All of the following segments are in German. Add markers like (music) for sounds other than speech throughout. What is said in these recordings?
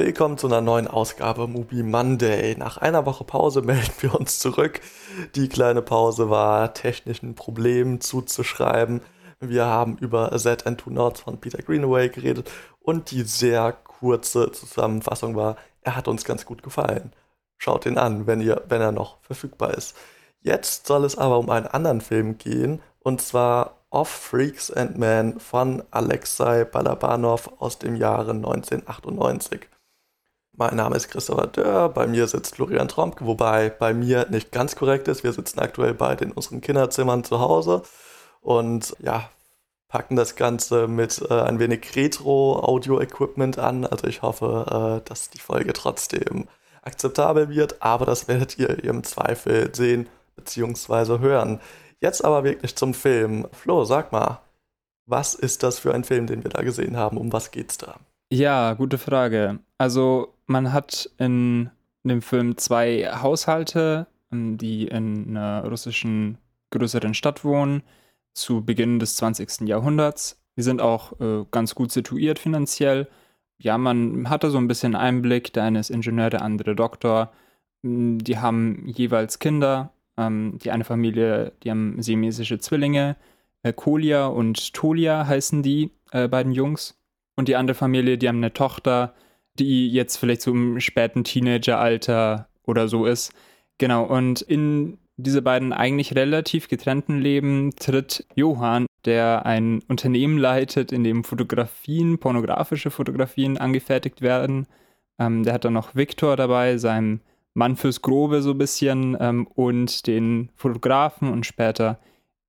Willkommen zu einer neuen Ausgabe Movie Monday. Nach einer Woche Pause (laughs) melden wir uns zurück. Die kleine Pause war technischen Problemen zuzuschreiben. Wir haben über Z and Two Notes von Peter Greenaway geredet und die sehr kurze Zusammenfassung war, er hat uns ganz gut gefallen. Schaut ihn an, wenn, ihr, wenn er noch verfügbar ist. Jetzt soll es aber um einen anderen Film gehen, und zwar Of Freaks and Men von Alexei Balabanov aus dem Jahre 1998. Mein Name ist Christopher Dörr, bei mir sitzt Florian Tromke, wobei bei mir nicht ganz korrekt ist. Wir sitzen aktuell beide in unseren Kinderzimmern zu Hause und ja, packen das Ganze mit äh, ein wenig Retro-Audio-Equipment an. Also ich hoffe, äh, dass die Folge trotzdem akzeptabel wird, aber das werdet ihr im Zweifel sehen bzw. hören. Jetzt aber wirklich zum Film. Flo, sag mal, was ist das für ein Film, den wir da gesehen haben? Um was geht's da? Ja, gute Frage. Also man hat in dem Film zwei Haushalte, ähm, die in einer russischen größeren Stadt wohnen, zu Beginn des 20. Jahrhunderts. Die sind auch äh, ganz gut situiert finanziell. Ja, man hatte so ein bisschen Einblick. Der eine ist Ingenieur, der andere Doktor. Hm, die haben jeweils Kinder. Ähm, die eine Familie, die haben siamesische Zwillinge. Äh, Kolia und Tolia heißen die äh, beiden Jungs. Und die andere Familie, die haben eine Tochter, die jetzt vielleicht so im späten Teenageralter oder so ist. Genau, und in diese beiden eigentlich relativ getrennten Leben tritt Johann, der ein Unternehmen leitet, in dem Fotografien, pornografische Fotografien angefertigt werden. Ähm, der hat dann noch Viktor dabei, seinem Mann fürs Grobe so ein bisschen, ähm, und den Fotografen und später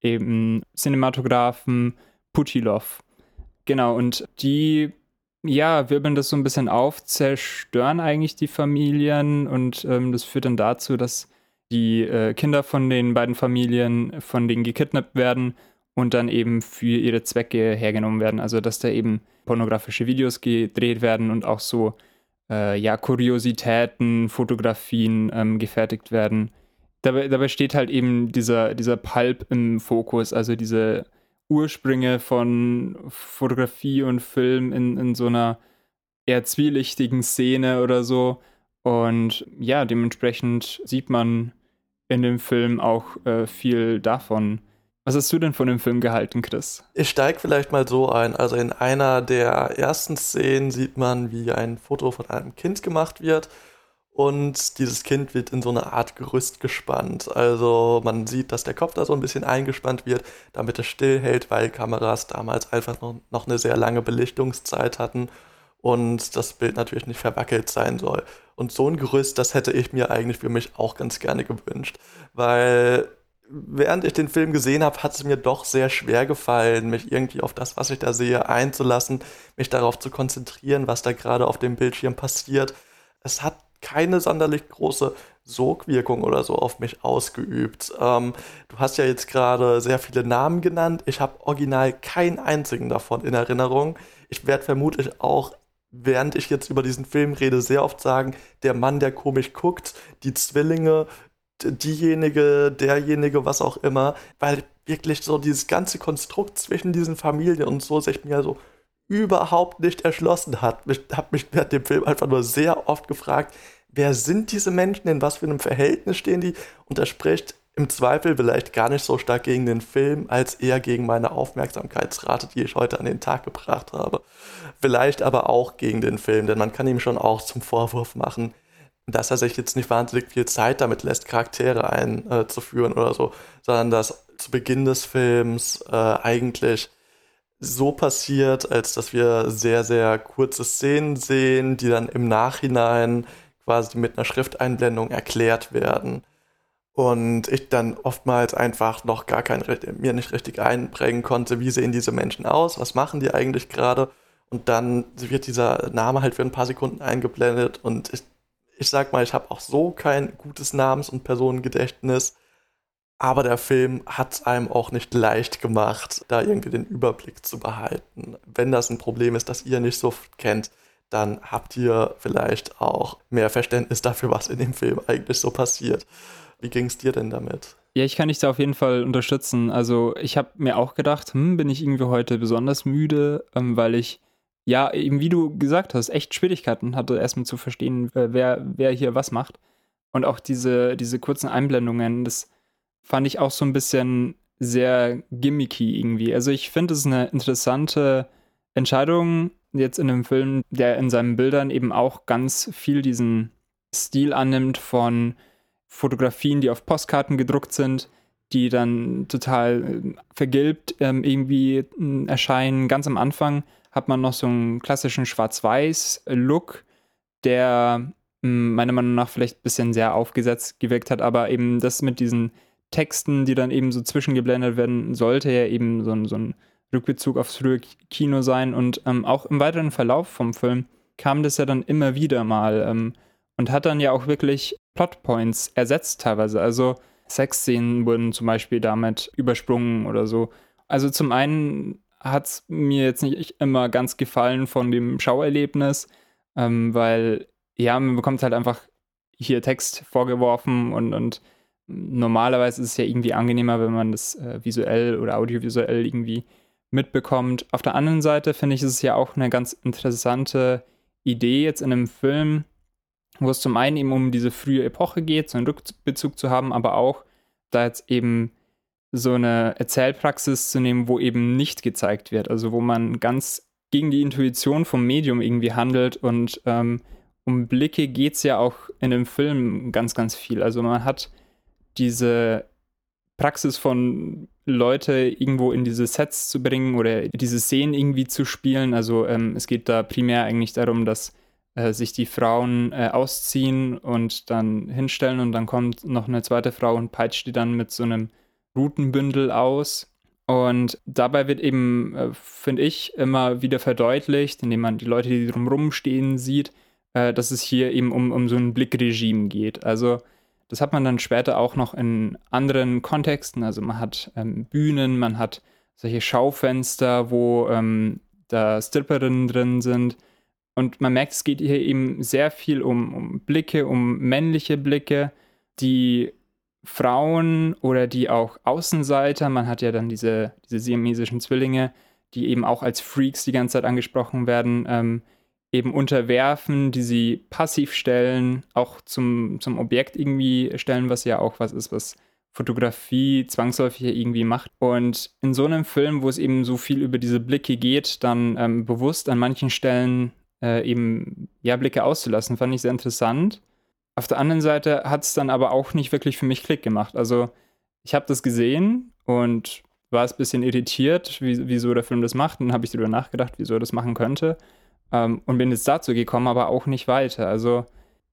eben Cinematografen Putilov. Genau, und die, ja, wirbeln das so ein bisschen auf, zerstören eigentlich die Familien und ähm, das führt dann dazu, dass die äh, Kinder von den beiden Familien von denen gekidnappt werden und dann eben für ihre Zwecke hergenommen werden. Also, dass da eben pornografische Videos gedreht werden und auch so, äh, ja, Kuriositäten, Fotografien ähm, gefertigt werden. Dabei, dabei steht halt eben dieser, dieser Pulp im Fokus, also diese Ursprünge von Fotografie und Film in, in so einer eher zwielichtigen Szene oder so. Und ja, dementsprechend sieht man in dem Film auch äh, viel davon. Was hast du denn von dem Film gehalten, Chris? Ich steige vielleicht mal so ein. Also in einer der ersten Szenen sieht man, wie ein Foto von einem Kind gemacht wird und dieses Kind wird in so eine Art Gerüst gespannt. Also man sieht, dass der Kopf da so ein bisschen eingespannt wird, damit es stillhält, weil Kameras damals einfach noch, noch eine sehr lange Belichtungszeit hatten und das Bild natürlich nicht verwackelt sein soll. Und so ein Gerüst, das hätte ich mir eigentlich für mich auch ganz gerne gewünscht, weil während ich den Film gesehen habe, hat es mir doch sehr schwer gefallen, mich irgendwie auf das, was ich da sehe, einzulassen, mich darauf zu konzentrieren, was da gerade auf dem Bildschirm passiert. Es hat keine sonderlich große Sogwirkung oder so auf mich ausgeübt. Ähm, du hast ja jetzt gerade sehr viele Namen genannt. Ich habe original keinen einzigen davon in Erinnerung. Ich werde vermutlich auch, während ich jetzt über diesen Film rede, sehr oft sagen, der Mann, der komisch guckt, die Zwillinge, diejenige, derjenige, was auch immer, weil wirklich so dieses ganze Konstrukt zwischen diesen Familien und so sich mir so überhaupt nicht erschlossen hat. Ich habe mich während dem Film einfach nur sehr oft gefragt, wer sind diese Menschen, in was für einem Verhältnis stehen die? Und das spricht im Zweifel vielleicht gar nicht so stark gegen den Film, als eher gegen meine Aufmerksamkeitsrate, die ich heute an den Tag gebracht habe. Vielleicht aber auch gegen den Film, denn man kann ihm schon auch zum Vorwurf machen, dass er sich jetzt nicht wahnsinnig viel Zeit damit lässt, Charaktere einzuführen äh, oder so, sondern dass zu Beginn des Films äh, eigentlich so passiert, als dass wir sehr, sehr kurze Szenen sehen, die dann im Nachhinein quasi mit einer Schrifteinblendung erklärt werden. Und ich dann oftmals einfach noch gar kein, mir nicht richtig einprägen konnte, wie sehen diese Menschen aus, was machen die eigentlich gerade. Und dann wird dieser Name halt für ein paar Sekunden eingeblendet. Und ich, ich sag mal, ich habe auch so kein gutes Namens- und Personengedächtnis aber der Film hat es einem auch nicht leicht gemacht, da irgendwie den Überblick zu behalten. Wenn das ein Problem ist, das ihr nicht so kennt, dann habt ihr vielleicht auch mehr Verständnis dafür, was in dem Film eigentlich so passiert. Wie ging es dir denn damit? Ja, ich kann dich da auf jeden Fall unterstützen. Also ich habe mir auch gedacht, hm, bin ich irgendwie heute besonders müde, ähm, weil ich ja, eben wie du gesagt hast, echt Schwierigkeiten hatte, erstmal zu verstehen, wer, wer hier was macht. Und auch diese, diese kurzen Einblendungen, das fand ich auch so ein bisschen sehr gimmicky irgendwie. Also ich finde es eine interessante Entscheidung jetzt in einem Film, der in seinen Bildern eben auch ganz viel diesen Stil annimmt von Fotografien, die auf Postkarten gedruckt sind, die dann total äh, vergilbt ähm, irgendwie äh, erscheinen. Ganz am Anfang hat man noch so einen klassischen Schwarz-Weiß-Look, der hm, meiner Meinung nach vielleicht ein bisschen sehr aufgesetzt gewirkt hat, aber eben das mit diesen Texten, die dann eben so zwischengeblendet werden, sollte ja eben so ein, so ein Rückbezug aufs frühe Kino sein. Und ähm, auch im weiteren Verlauf vom Film kam das ja dann immer wieder mal ähm, und hat dann ja auch wirklich Plotpoints ersetzt teilweise. Also Sexszenen wurden zum Beispiel damit übersprungen oder so. Also zum einen hat es mir jetzt nicht immer ganz gefallen von dem Schauerlebnis, ähm, weil ja, man bekommt halt einfach hier Text vorgeworfen und, und normalerweise ist es ja irgendwie angenehmer, wenn man das äh, visuell oder audiovisuell irgendwie mitbekommt. Auf der anderen Seite finde ich, ist es ja auch eine ganz interessante Idee jetzt in einem Film, wo es zum einen eben um diese frühe Epoche geht, so einen Rückbezug zu haben, aber auch da jetzt eben so eine Erzählpraxis zu nehmen, wo eben nicht gezeigt wird, also wo man ganz gegen die Intuition vom Medium irgendwie handelt und ähm, um Blicke geht es ja auch in dem Film ganz, ganz viel. Also man hat diese Praxis von Leute irgendwo in diese Sets zu bringen oder diese Szenen irgendwie zu spielen. Also ähm, es geht da primär eigentlich darum, dass äh, sich die Frauen äh, ausziehen und dann hinstellen und dann kommt noch eine zweite Frau und peitscht die dann mit so einem Routenbündel aus. Und dabei wird eben, äh, finde ich, immer wieder verdeutlicht, indem man die Leute, die drumherum stehen, sieht, äh, dass es hier eben um, um so ein Blickregime geht. Also das hat man dann später auch noch in anderen Kontexten. Also man hat ähm, Bühnen, man hat solche Schaufenster, wo ähm, da Stripperinnen drin sind. Und man merkt, es geht hier eben sehr viel um, um Blicke, um männliche Blicke, die Frauen oder die auch Außenseiter, man hat ja dann diese, diese siamesischen Zwillinge, die eben auch als Freaks die ganze Zeit angesprochen werden, ähm, eben unterwerfen, die sie passiv stellen, auch zum, zum Objekt irgendwie stellen, was ja auch was ist, was Fotografie zwangsläufig irgendwie macht. Und in so einem Film, wo es eben so viel über diese Blicke geht, dann ähm, bewusst an manchen Stellen äh, eben ja Blicke auszulassen, fand ich sehr interessant. Auf der anderen Seite hat es dann aber auch nicht wirklich für mich Klick gemacht. Also ich habe das gesehen und war es ein bisschen irritiert, wie, wieso der Film das macht. Dann habe ich darüber nachgedacht, wieso er das machen könnte. Ähm, und bin jetzt dazu gekommen, aber auch nicht weiter. Also,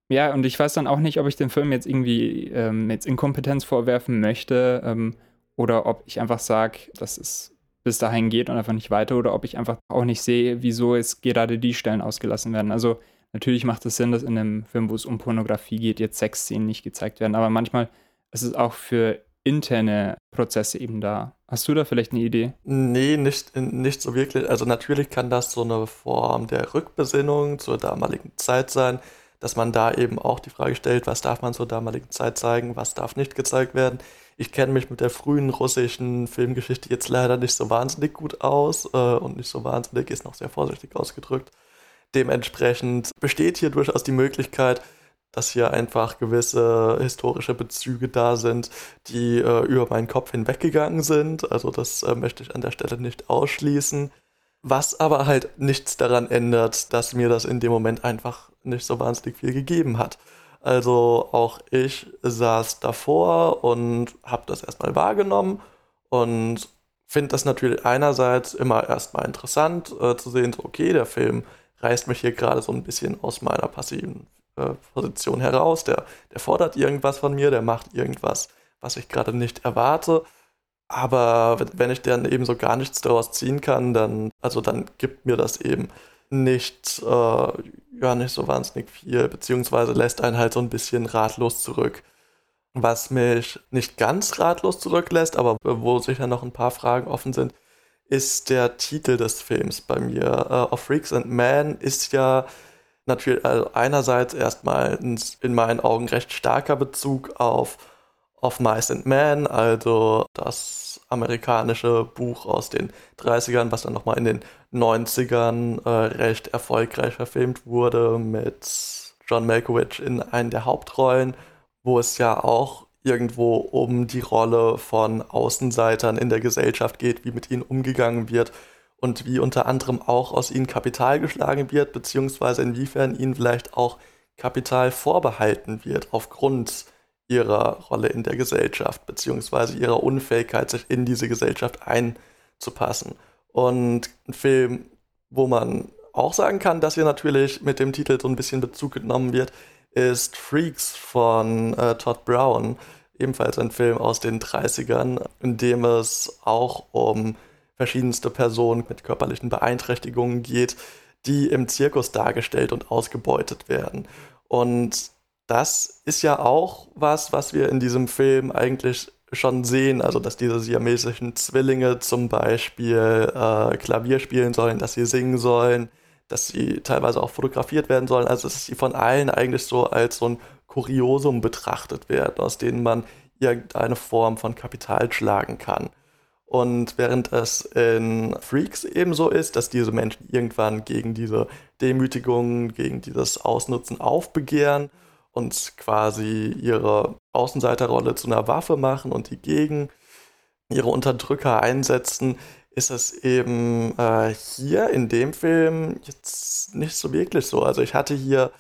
ja, und ich weiß dann auch nicht, ob ich den Film jetzt irgendwie ähm, jetzt Inkompetenz vorwerfen möchte ähm, oder ob ich einfach sage, dass es bis dahin geht und einfach nicht weiter oder ob ich einfach auch nicht sehe, wieso es gerade die Stellen ausgelassen werden. Also, natürlich macht es Sinn, dass in einem Film, wo es um Pornografie geht, jetzt Sexszenen nicht gezeigt werden, aber manchmal ist es auch für interne Prozesse eben da. Hast du da vielleicht eine Idee? Nee, nicht, nicht so wirklich. Also natürlich kann das so eine Form der Rückbesinnung zur damaligen Zeit sein, dass man da eben auch die Frage stellt, was darf man zur damaligen Zeit zeigen, was darf nicht gezeigt werden. Ich kenne mich mit der frühen russischen Filmgeschichte jetzt leider nicht so wahnsinnig gut aus äh, und nicht so wahnsinnig, ist noch sehr vorsichtig ausgedrückt. Dementsprechend besteht hier durchaus die Möglichkeit, dass hier einfach gewisse historische Bezüge da sind, die äh, über meinen Kopf hinweggegangen sind. Also das äh, möchte ich an der Stelle nicht ausschließen. Was aber halt nichts daran ändert, dass mir das in dem Moment einfach nicht so wahnsinnig viel gegeben hat. Also auch ich saß davor und habe das erstmal wahrgenommen und finde das natürlich einerseits immer erstmal interessant äh, zu sehen, so okay, der Film reißt mich hier gerade so ein bisschen aus meiner passiven äh, Position heraus, der, der fordert irgendwas von mir, der macht irgendwas, was ich gerade nicht erwarte. Aber wenn ich dann eben so gar nichts daraus ziehen kann, dann, also dann gibt mir das eben nicht, äh, ja, nicht so wahnsinnig viel, beziehungsweise lässt einen halt so ein bisschen ratlos zurück. Was mich nicht ganz ratlos zurücklässt, aber wo sicher noch ein paar Fragen offen sind, ist der Titel des Films bei mir. Uh, Of Freaks and Men ist ja natürlich also einerseits erstmal in meinen Augen recht starker Bezug auf, of Mice and Men, also das amerikanische Buch aus den 30ern, was dann nochmal in den 90ern äh, recht erfolgreich verfilmt wurde mit John Malkovich in einen der Hauptrollen, wo es ja auch irgendwo um die Rolle von Außenseitern in der Gesellschaft geht, wie mit ihnen umgegangen wird und wie unter anderem auch aus ihnen Kapital geschlagen wird, beziehungsweise inwiefern ihnen vielleicht auch Kapital vorbehalten wird aufgrund ihrer Rolle in der Gesellschaft, beziehungsweise ihrer Unfähigkeit, sich in diese Gesellschaft einzupassen. Und ein Film, wo man auch sagen kann, dass hier natürlich mit dem Titel so ein bisschen Bezug genommen wird, ist Freaks von äh, Todd Brown, ebenfalls ein Film aus den 30ern, in dem es auch um verschiedenste Personen mit körperlichen Beeinträchtigungen geht, die im Zirkus dargestellt und ausgebeutet werden. Und das ist ja auch was, was wir in diesem Film eigentlich schon sehen, also dass diese siamesischen Zwillinge zum Beispiel äh, Klavier spielen sollen, dass sie singen sollen, dass sie teilweise auch fotografiert werden sollen, also dass sie von allen eigentlich so als so ein Kuriosum betrachtet werden, aus denen man irgendeine Form von Kapital schlagen kann. Und während es in Freaks ebenso ist, dass diese Menschen irgendwann gegen diese Demütigung, gegen dieses Ausnutzen aufbegehren und quasi ihre Außenseiterrolle zu einer Waffe machen und die gegen ihre Unterdrücker einsetzen, ist es eben äh, hier in dem Film jetzt nicht so wirklich so. Also ich hatte hier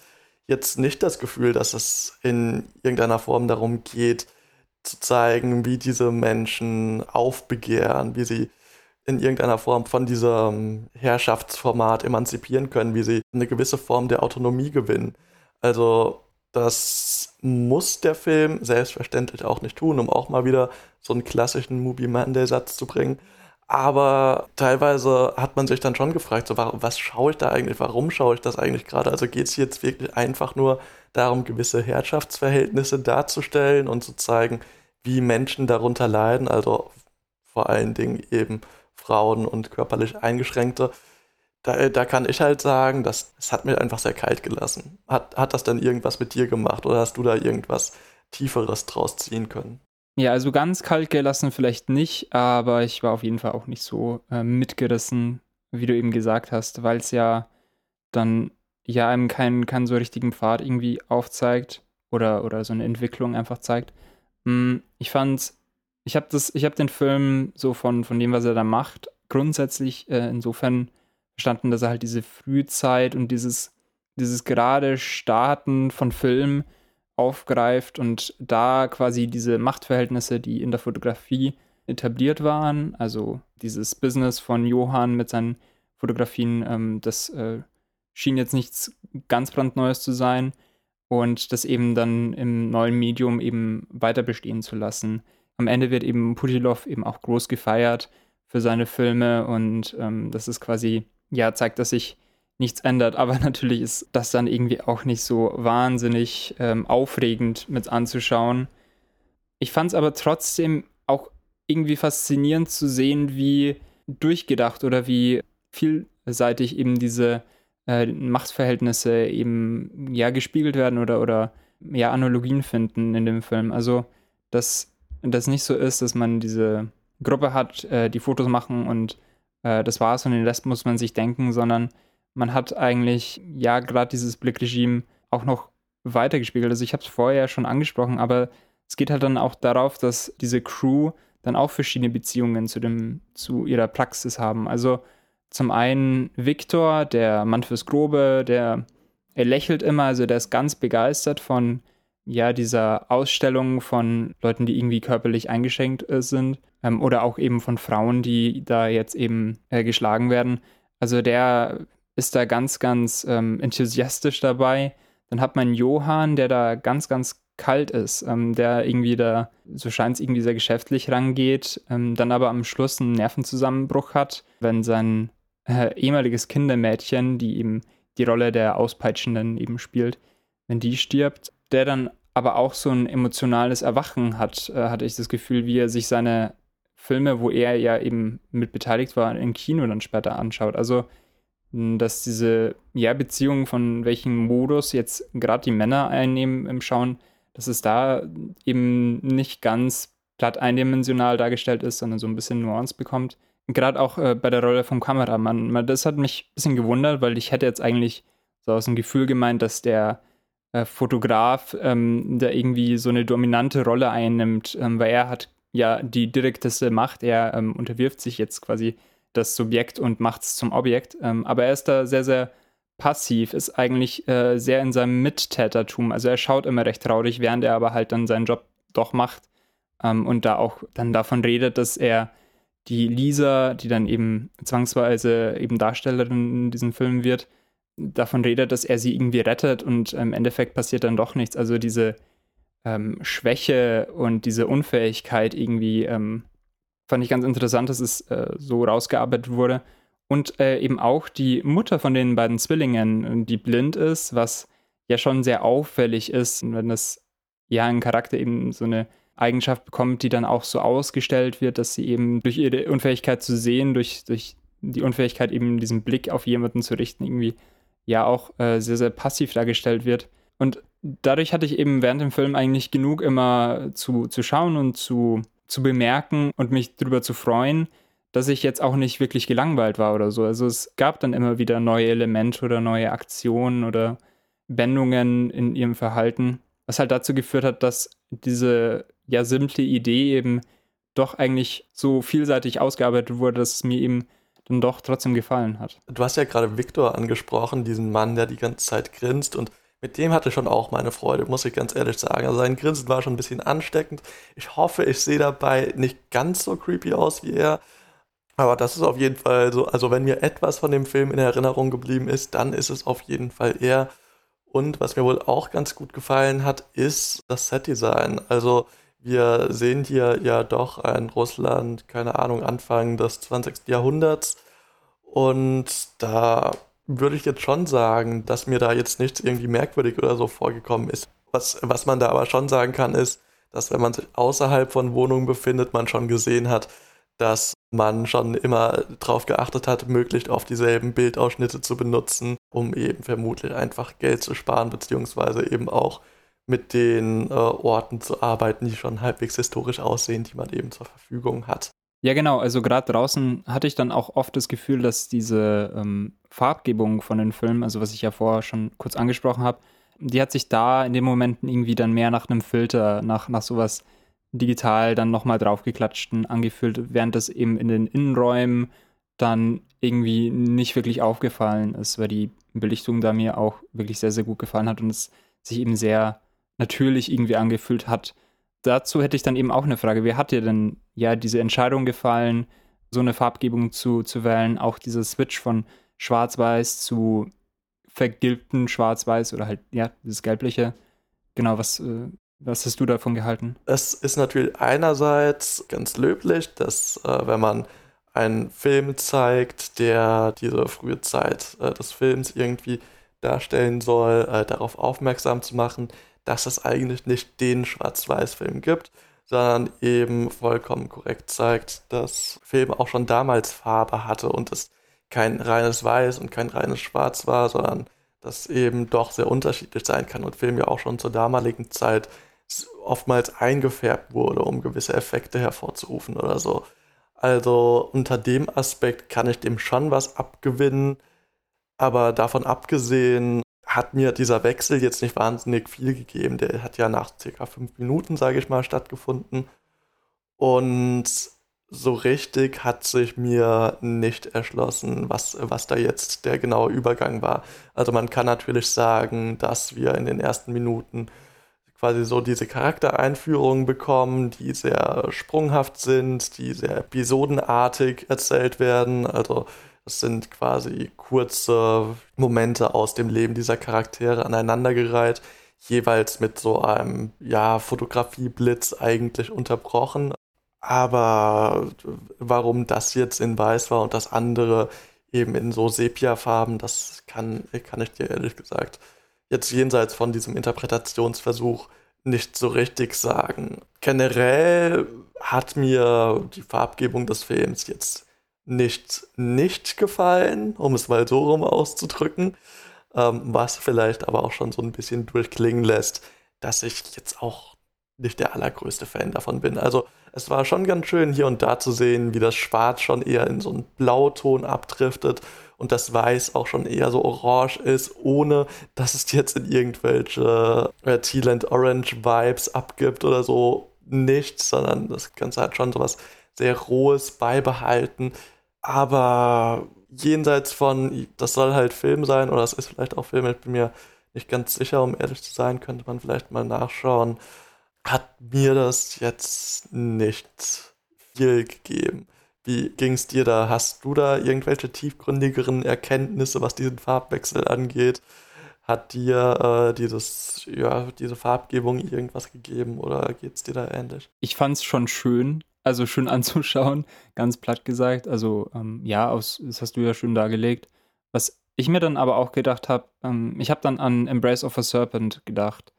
jetzt nicht das Gefühl, dass es in irgendeiner Form darum geht, zu zeigen, wie diese Menschen aufbegehren, wie sie in irgendeiner Form von diesem Herrschaftsformat emanzipieren können, wie sie eine gewisse Form der Autonomie gewinnen. Also das muss der Film selbstverständlich auch nicht tun, um auch mal wieder so einen klassischen Movie Monday-Satz zu bringen. Aber teilweise hat man sich dann schon gefragt, so, was schaue ich da eigentlich, warum schaue ich das eigentlich gerade? Also geht es jetzt wirklich einfach nur darum, gewisse Herrschaftsverhältnisse darzustellen und zu zeigen, wie Menschen darunter leiden, also vor allen Dingen eben Frauen und körperlich Eingeschränkte. Da, da kann ich halt sagen, das, das hat mir einfach sehr kalt gelassen. Hat, hat das dann irgendwas mit dir gemacht oder hast du da irgendwas Tieferes draus ziehen können? Ja, also ganz kalt gelassen vielleicht nicht, aber ich war auf jeden Fall auch nicht so äh, mitgerissen, wie du eben gesagt hast, weil es ja dann ja einem keinen, keinen so richtigen Pfad irgendwie aufzeigt oder, oder so eine Entwicklung einfach zeigt. Hm, ich fand, ich habe habe den Film so von, von dem, was er da macht, grundsätzlich äh, insofern verstanden, dass er halt diese Frühzeit und dieses, dieses gerade Starten von Filmen aufgreift und da quasi diese Machtverhältnisse, die in der Fotografie etabliert waren, also dieses Business von Johann mit seinen Fotografien, ähm, das äh, schien jetzt nichts ganz brandneues zu sein und das eben dann im neuen Medium eben weiter bestehen zu lassen. Am Ende wird eben Putilov eben auch groß gefeiert für seine Filme und ähm, das ist quasi, ja, zeigt, dass sich nichts ändert. Aber (laughs) natürlich ist das dann irgendwie auch nicht so wahnsinnig ähm, aufregend mit anzuschauen. Ich fand es aber trotzdem auch irgendwie faszinierend zu sehen, wie durchgedacht oder wie vielseitig eben diese äh, Machtverhältnisse eben ja gespiegelt werden oder, oder ja Analogien finden in dem Film. Also, dass das nicht so ist, dass man diese Gruppe hat, äh, die Fotos machen und äh, das war's und den Rest muss man sich denken, sondern man hat eigentlich, ja, gerade dieses Blickregime auch noch weitergespiegelt. Also ich habe es vorher schon angesprochen, aber es geht halt dann auch darauf, dass diese Crew dann auch verschiedene Beziehungen zu, dem, zu ihrer Praxis haben. Also zum einen Victor, der Mann fürs Grobe, der er lächelt immer, also der ist ganz begeistert von ja, dieser Ausstellung von Leuten, die irgendwie körperlich eingeschränkt äh, sind ähm, oder auch eben von Frauen, die da jetzt eben äh, geschlagen werden. Also der ist da ganz, ganz ähm, enthusiastisch dabei. Dann hat man Johann, der da ganz, ganz kalt ist, ähm, der irgendwie da, so scheint es irgendwie sehr geschäftlich rangeht, ähm, dann aber am Schluss einen Nervenzusammenbruch hat, wenn sein äh, ehemaliges Kindermädchen, die eben die Rolle der Auspeitschenden eben spielt, wenn die stirbt, der dann aber auch so ein emotionales Erwachen hat, äh, hatte ich das Gefühl, wie er sich seine Filme, wo er ja eben mit beteiligt war, im Kino dann später anschaut. Also dass diese ja, Beziehungen von welchem Modus jetzt gerade die Männer einnehmen im Schauen, dass es da eben nicht ganz platt eindimensional dargestellt ist, sondern so ein bisschen Nuance bekommt. Gerade auch äh, bei der Rolle vom Kameramann. Das hat mich ein bisschen gewundert, weil ich hätte jetzt eigentlich so aus dem Gefühl gemeint, dass der äh, Fotograf ähm, da irgendwie so eine dominante Rolle einnimmt, ähm, weil er hat ja die direkteste Macht. Er ähm, unterwirft sich jetzt quasi das Subjekt und macht es zum Objekt. Ähm, aber er ist da sehr, sehr passiv, ist eigentlich äh, sehr in seinem Mittätertum. Also er schaut immer recht traurig, während er aber halt dann seinen Job doch macht ähm, und da auch dann davon redet, dass er die Lisa, die dann eben zwangsweise eben Darstellerin in diesem Film wird, davon redet, dass er sie irgendwie rettet und im Endeffekt passiert dann doch nichts. Also diese ähm, Schwäche und diese Unfähigkeit irgendwie ähm, fand ich ganz interessant, dass es äh, so rausgearbeitet wurde. Und äh, eben auch die Mutter von den beiden Zwillingen, die blind ist, was ja schon sehr auffällig ist, wenn das ja ein Charakter eben so eine Eigenschaft bekommt, die dann auch so ausgestellt wird, dass sie eben durch ihre Unfähigkeit zu sehen, durch, durch die Unfähigkeit eben diesen Blick auf jemanden zu richten, irgendwie ja auch äh, sehr, sehr passiv dargestellt wird. Und dadurch hatte ich eben während dem Film eigentlich genug immer zu, zu schauen und zu, zu bemerken und mich darüber zu freuen, dass ich jetzt auch nicht wirklich gelangweilt war oder so. Also es gab dann immer wieder neue Elemente oder neue Aktionen oder Wendungen in ihrem Verhalten, was halt dazu geführt hat, dass diese ja simple Idee eben doch eigentlich so vielseitig ausgearbeitet wurde, dass es mir eben dann doch trotzdem gefallen hat. Du hast ja gerade Victor angesprochen, diesen Mann, der die ganze Zeit grinst und mit dem hatte schon auch meine Freude, muss ich ganz ehrlich sagen. Also sein Grinsen war schon ein bisschen ansteckend. Ich hoffe, ich sehe dabei nicht ganz so creepy aus wie er. Aber das ist auf jeden Fall so, also wenn mir etwas von dem Film in Erinnerung geblieben ist, dann ist es auf jeden Fall er. Und was mir wohl auch ganz gut gefallen hat, ist das Setdesign. Also wir sehen hier ja doch ein Russland, keine Ahnung, Anfang des 20. Jahrhunderts. Und da würde ich jetzt schon sagen, dass mir da jetzt nichts irgendwie merkwürdig oder so vorgekommen ist. Was, was man da aber schon sagen kann, ist, dass wenn man sich außerhalb von Wohnungen befindet, man schon gesehen hat, dass man schon immer darauf geachtet hat, möglichst auf dieselben Bildausschnitte zu benutzen, um eben vermutlich einfach Geld zu sparen, beziehungsweise eben auch mit den äh, Orten zu arbeiten, die schon halbwegs historisch aussehen, die man eben zur Verfügung hat. Ja, genau. Also gerade draußen hatte ich dann auch oft das Gefühl, dass diese ähm, Farbgebung von den Filmen, also was ich ja vorher schon kurz angesprochen habe, die hat sich da in den Momenten irgendwie dann mehr nach einem Filter, nach, nach sowas digital dann nochmal draufgeklatschten angefühlt, während das eben in den Innenräumen dann irgendwie nicht wirklich aufgefallen ist, weil die Belichtung da mir auch wirklich sehr, sehr gut gefallen hat und es sich eben sehr natürlich irgendwie angefühlt hat. Dazu hätte ich dann eben auch eine Frage. Wie hat dir denn ja diese Entscheidung gefallen, so eine Farbgebung zu, zu wählen? Auch dieser Switch von Schwarz-Weiß zu vergilbten Schwarz-Weiß oder halt, ja, dieses Gelbliche. Genau, was, äh, was hast du davon gehalten? Es ist natürlich einerseits ganz löblich, dass äh, wenn man einen Film zeigt, der diese frühe Zeit äh, des Films irgendwie darstellen soll, äh, darauf aufmerksam zu machen, dass es eigentlich nicht den Schwarz-Weiß-Film gibt, sondern eben vollkommen korrekt zeigt, dass Film auch schon damals Farbe hatte und es kein reines Weiß und kein reines Schwarz war, sondern das eben doch sehr unterschiedlich sein kann und Film ja auch schon zur damaligen Zeit oftmals eingefärbt wurde, um gewisse Effekte hervorzurufen oder so. Also unter dem Aspekt kann ich dem schon was abgewinnen, aber davon abgesehen hat mir dieser Wechsel jetzt nicht wahnsinnig viel gegeben. Der hat ja nach circa fünf Minuten, sage ich mal, stattgefunden. Und so richtig hat sich mir nicht erschlossen, was, was da jetzt der genaue Übergang war. Also man kann natürlich sagen, dass wir in den ersten Minuten quasi so diese Charaktereinführungen bekommen, die sehr sprunghaft sind, die sehr episodenartig erzählt werden. Also es sind quasi kurze Momente aus dem Leben dieser Charaktere aneinandergereiht, jeweils mit so einem, ja, Fotografieblitz eigentlich unterbrochen. Aber warum das jetzt in weiß war und das andere eben in so Sepia-Farben, das kann, kann ich dir ehrlich gesagt jetzt jenseits von diesem Interpretationsversuch nicht so richtig sagen. Generell hat mir die Farbgebung des Films jetzt nicht nicht gefallen, um es mal so rum auszudrücken, ähm, was vielleicht aber auch schon so ein bisschen durchklingen lässt, dass ich jetzt auch nicht der allergrößte Fan davon bin. Also es war schon ganz schön hier und da zu sehen, wie das Schwarz schon eher in so einen Blauton abdriftet und das Weiß auch schon eher so orange ist, ohne dass es jetzt in irgendwelche äh, Teal Orange Vibes abgibt oder so. Nichts, sondern das Ganze hat schon so was sehr Rohes beibehalten. Aber jenseits von, das soll halt Film sein oder es ist vielleicht auch Film, ich bin mir nicht ganz sicher, um ehrlich zu sein, könnte man vielleicht mal nachschauen, hat mir das jetzt nicht viel gegeben. Wie ging es dir da? Hast du da irgendwelche tiefgründigeren Erkenntnisse, was diesen Farbwechsel angeht? Hat dir äh, dieses, ja, diese Farbgebung irgendwas gegeben oder geht es dir da ähnlich? Ich fand es schon schön, also schön (laughs) anzuschauen, ganz platt gesagt. Also ähm, ja, aus, das hast du ja schön dargelegt. Was ich mir dann aber auch gedacht habe, ähm, ich habe dann an Embrace of a Serpent gedacht.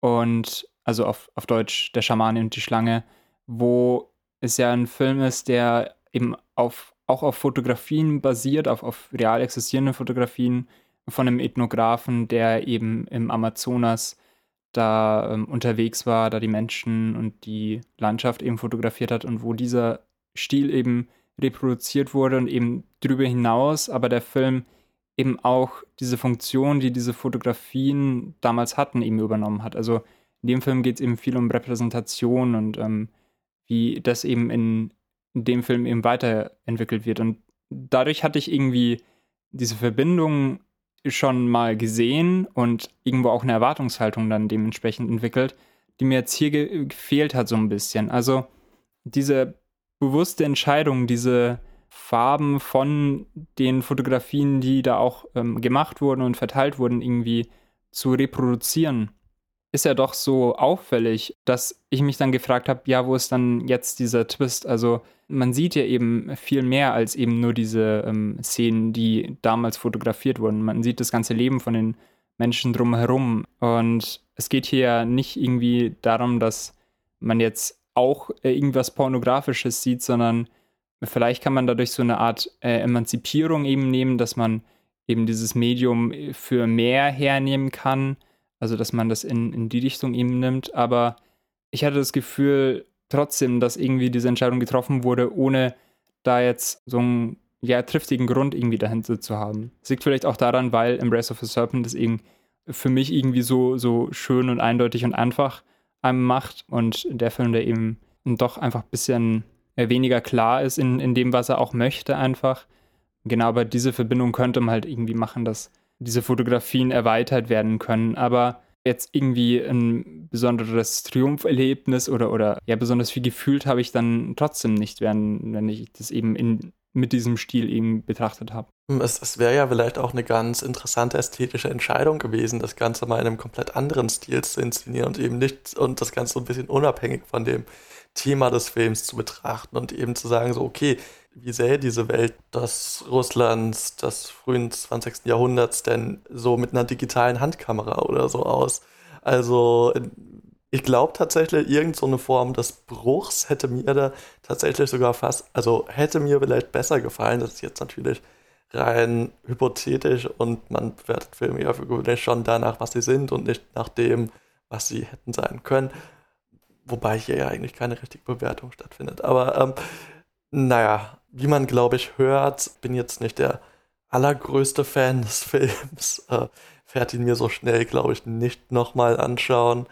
Und also auf, auf Deutsch Der Schamane und die Schlange, wo es ja ein Film ist, der eben auf, auch auf Fotografien basiert, auf, auf real existierenden Fotografien von einem Ethnografen, der eben im Amazonas da ähm, unterwegs war, da die Menschen und die Landschaft eben fotografiert hat und wo dieser Stil eben reproduziert wurde und eben darüber hinaus, aber der Film eben auch diese Funktion, die diese Fotografien damals hatten, eben übernommen hat. Also in dem Film geht es eben viel um Repräsentation und ähm, wie das eben in, in dem Film eben weiterentwickelt wird. Und dadurch hatte ich irgendwie diese Verbindung schon mal gesehen und irgendwo auch eine Erwartungshaltung dann dementsprechend entwickelt, die mir jetzt hier ge gefehlt hat so ein bisschen. Also diese bewusste Entscheidung, diese Farben von den Fotografien, die da auch ähm, gemacht wurden und verteilt wurden, irgendwie zu reproduzieren ist ja doch so auffällig, dass ich mich dann gefragt habe, ja, wo ist dann jetzt dieser Twist? Also man sieht ja eben viel mehr als eben nur diese ähm, Szenen, die damals fotografiert wurden. Man sieht das ganze Leben von den Menschen drumherum. Und es geht hier ja nicht irgendwie darum, dass man jetzt auch äh, irgendwas Pornografisches sieht, sondern vielleicht kann man dadurch so eine Art äh, Emanzipierung eben nehmen, dass man eben dieses Medium für mehr hernehmen kann also, dass man das in, in die Richtung eben nimmt. Aber ich hatte das Gefühl trotzdem, dass irgendwie diese Entscheidung getroffen wurde, ohne da jetzt so einen ja, triftigen Grund irgendwie dahinter zu haben. Das liegt vielleicht auch daran, weil Embrace of the Serpent das eben für mich irgendwie so, so schön und eindeutig und einfach einem macht und der Film, der eben doch einfach ein bisschen äh, weniger klar ist in, in dem, was er auch möchte, einfach. Genau, aber diese Verbindung könnte man halt irgendwie machen, dass diese Fotografien erweitert werden können. Aber jetzt irgendwie ein besonderes Triumpherlebnis oder, oder ja, besonders viel gefühlt habe ich dann trotzdem nicht, wenn, wenn ich das eben in, mit diesem Stil eben betrachtet habe. Es, es wäre ja vielleicht auch eine ganz interessante ästhetische Entscheidung gewesen, das Ganze mal in einem komplett anderen Stil zu inszenieren und eben nicht und das Ganze so ein bisschen unabhängig von dem Thema des Films zu betrachten und eben zu sagen, so, okay, wie sähe diese Welt des Russlands des frühen 20. Jahrhunderts denn so mit einer digitalen Handkamera oder so aus? Also ich glaube tatsächlich, irgendeine so Form des Bruchs hätte mir da tatsächlich sogar fast, also hätte mir vielleicht besser gefallen. Das ist jetzt natürlich rein hypothetisch und man bewertet Filme ja für schon danach, was sie sind und nicht nach dem, was sie hätten sein können. Wobei hier ja eigentlich keine richtige Bewertung stattfindet. Aber ähm, naja, wie man glaube ich hört, bin jetzt nicht der allergrößte Fan des (laughs) Films. Äh, ihn mir so schnell, glaube ich, nicht nochmal anschauen.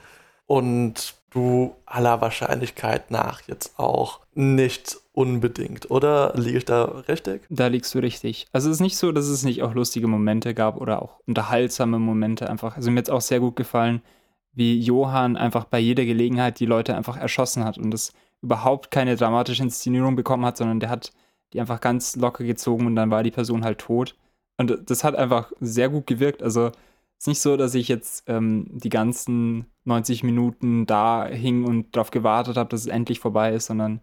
Und du aller Wahrscheinlichkeit nach jetzt auch nicht unbedingt, oder liege ich da richtig? Da liegst du richtig. Also es ist nicht so, dass es nicht auch lustige Momente gab oder auch unterhaltsame Momente einfach. Also mir hat es auch sehr gut gefallen, wie Johann einfach bei jeder Gelegenheit die Leute einfach erschossen hat und das überhaupt keine dramatische Inszenierung bekommen hat, sondern der hat die einfach ganz locker gezogen und dann war die Person halt tot. Und das hat einfach sehr gut gewirkt. Also es ist nicht so, dass ich jetzt ähm, die ganzen 90 Minuten da hing und darauf gewartet habe, dass es endlich vorbei ist, sondern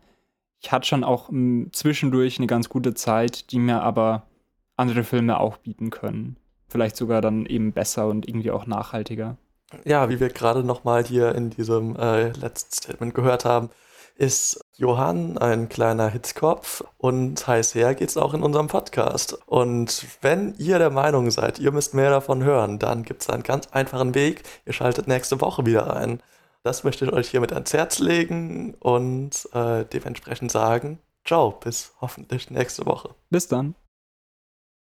ich hatte schon auch hm, zwischendurch eine ganz gute Zeit, die mir aber andere Filme auch bieten können. Vielleicht sogar dann eben besser und irgendwie auch nachhaltiger. Ja, wie wir gerade nochmal hier in diesem äh, letzten Statement gehört haben, ist Johann ein kleiner Hitzkopf und heiß her geht's auch in unserem Podcast. Und wenn ihr der Meinung seid, ihr müsst mehr davon hören, dann gibt's einen ganz einfachen Weg. Ihr schaltet nächste Woche wieder ein. Das möchte ich euch hiermit ans Herz legen und äh, dementsprechend sagen, ciao, bis hoffentlich nächste Woche. Bis dann.